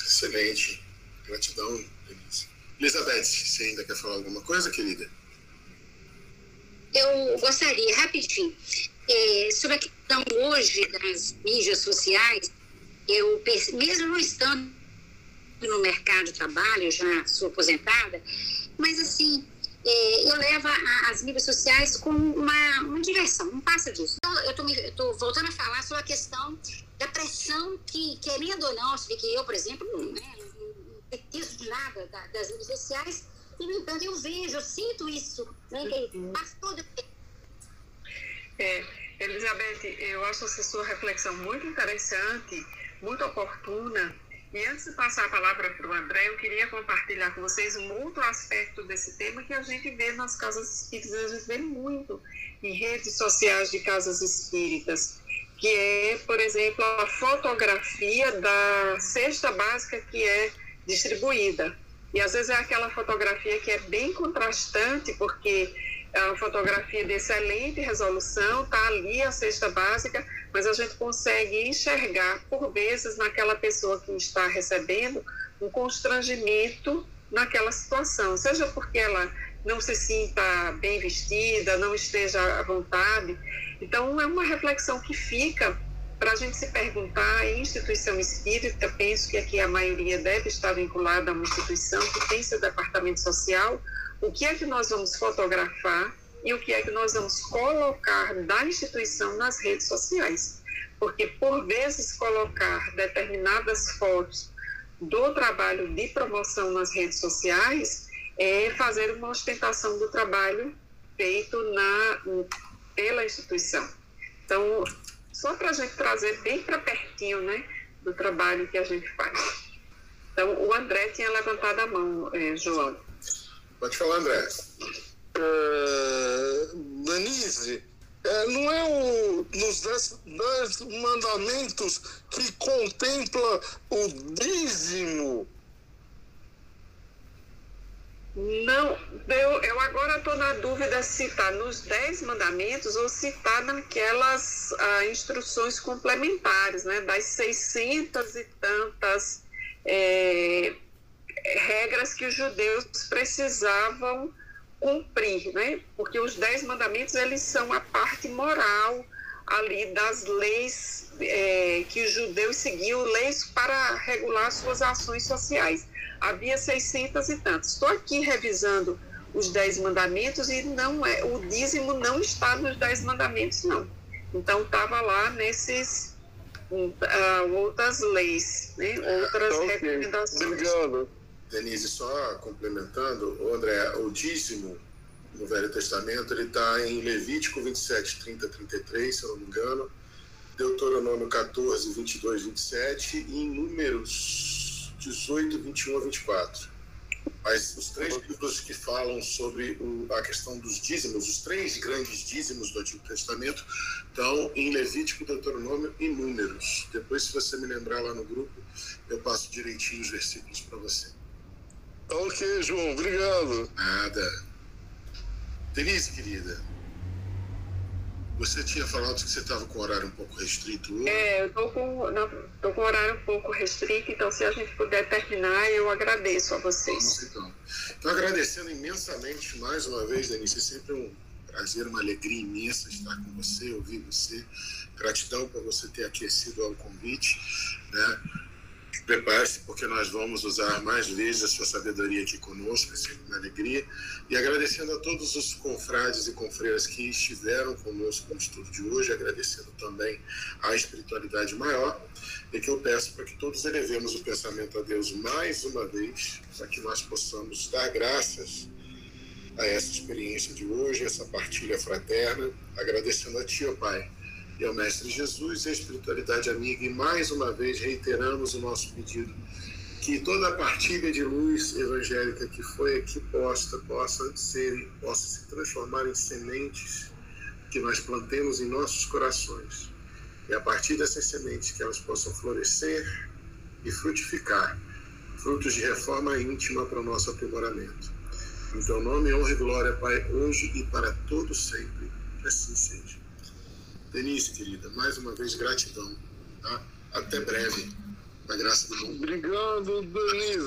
Excelente. Gratidão, Denise. Elizabeth, você ainda quer falar alguma coisa, querida? Eu gostaria, rapidinho, é, sobre a questão hoje das mídias sociais, eu, mesmo não estando no mercado de trabalho, já sou aposentada, mas assim, é, eu levo a, as mídias sociais como uma, uma diversão, não passa disso. Então, eu estou voltando a falar sobre a questão da pressão que, querendo ou não, que eu, por exemplo, né, não preciso de nada das mídias sociais, e, no entanto, eu vejo, eu sinto isso, né, que passa todo é, Elizabeth, eu acho essa sua reflexão muito interessante, muito oportuna, e antes de passar a palavra para o André, eu queria compartilhar com vocês um outro aspecto desse tema que a gente vê nas casas espíritas, a gente vê muito em redes sociais de casas espíritas, que é, por exemplo, a fotografia da cesta básica que é distribuída. E às vezes é aquela fotografia que é bem contrastante, porque é uma fotografia de excelente resolução, está ali a cesta básica, mas a gente consegue enxergar, por vezes, naquela pessoa que está recebendo, um constrangimento naquela situação, seja porque ela não se sinta bem vestida, não esteja à vontade. Então, é uma reflexão que fica para a gente se perguntar em instituição espírita, penso que aqui a maioria deve estar vinculada a uma instituição que tem seu departamento social, o que é que nós vamos fotografar e o que é que nós vamos colocar da instituição nas redes sociais. Porque, por vezes, colocar determinadas fotos do trabalho de promoção nas redes sociais é fazer uma ostentação do trabalho feito na, pela instituição. Então, só para a gente trazer bem para pertinho né, do trabalho que a gente faz. Então, o André tinha levantado a mão, eh, João. Pode falar, André. É, Denise, é, não é o, nos dez, dez mandamentos que contempla o dízimo? Não, eu, eu agora estou na dúvida se está nos dez mandamentos ou se está naquelas ah, instruções complementares, né? Das seiscentas e tantas é, regras que os judeus precisavam cumprir, né? Porque os dez mandamentos eles são a parte moral ali das leis é, que os judeus seguiam, leis para regular suas ações sociais. Havia 600 e tantos. Estou aqui revisando os dez mandamentos e não é o dízimo não está nos dez mandamentos não. Então estava lá nesses uh, outras leis, né? Outras okay. recomendações. Obrigado. Denise, só complementando, André, o dízimo no Velho Testamento, ele está em Levítico 27, 30, 33, se eu não me engano, Deuteronômio 14, 22, 27 e em Números 18, 21 a 24. Mas os três livros que falam sobre o, a questão dos dízimos, os três grandes dízimos do Antigo Testamento, estão em Levítico, Deuteronômio e Números. Depois, se você me lembrar lá no grupo, eu passo direitinho os versículos para você. Ok, João, obrigado. Nada. Denise, querida, você tinha falado que você estava com o horário um pouco restrito hoje. É, eu estou com, não, tô com o horário um pouco restrito, então se a gente puder terminar, eu agradeço a vocês. Então. Então, agradecendo imensamente mais uma vez, Denise, é sempre um prazer, uma alegria imensa estar com você, ouvir você. Gratidão por você ter aquecido ao convite, né? Prepare-se, porque nós vamos usar mais vezes a sua sabedoria aqui conosco, é sempre uma alegria. E agradecendo a todos os confrades e confreiras que estiveram conosco no estudo de hoje, agradecendo também a espiritualidade maior, e que eu peço para que todos elevemos o pensamento a Deus mais uma vez, para que nós possamos dar graças a essa experiência de hoje, essa partilha fraterna, agradecendo a Ti, ó Pai e ao Mestre Jesus a espiritualidade amiga. E mais uma vez reiteramos o nosso pedido que toda a partilha de luz evangélica que foi aqui posta possa ser, possa se transformar em sementes que nós plantemos em nossos corações. E a partir dessas sementes que elas possam florescer e frutificar, frutos de reforma íntima para o nosso aprimoramento. Em teu nome, honra e glória, Pai, hoje e para todos sempre. Assim seja. Denise, querida, mais uma vez gratidão. Tá? Até breve, na graça do mundo. Obrigado, Denise.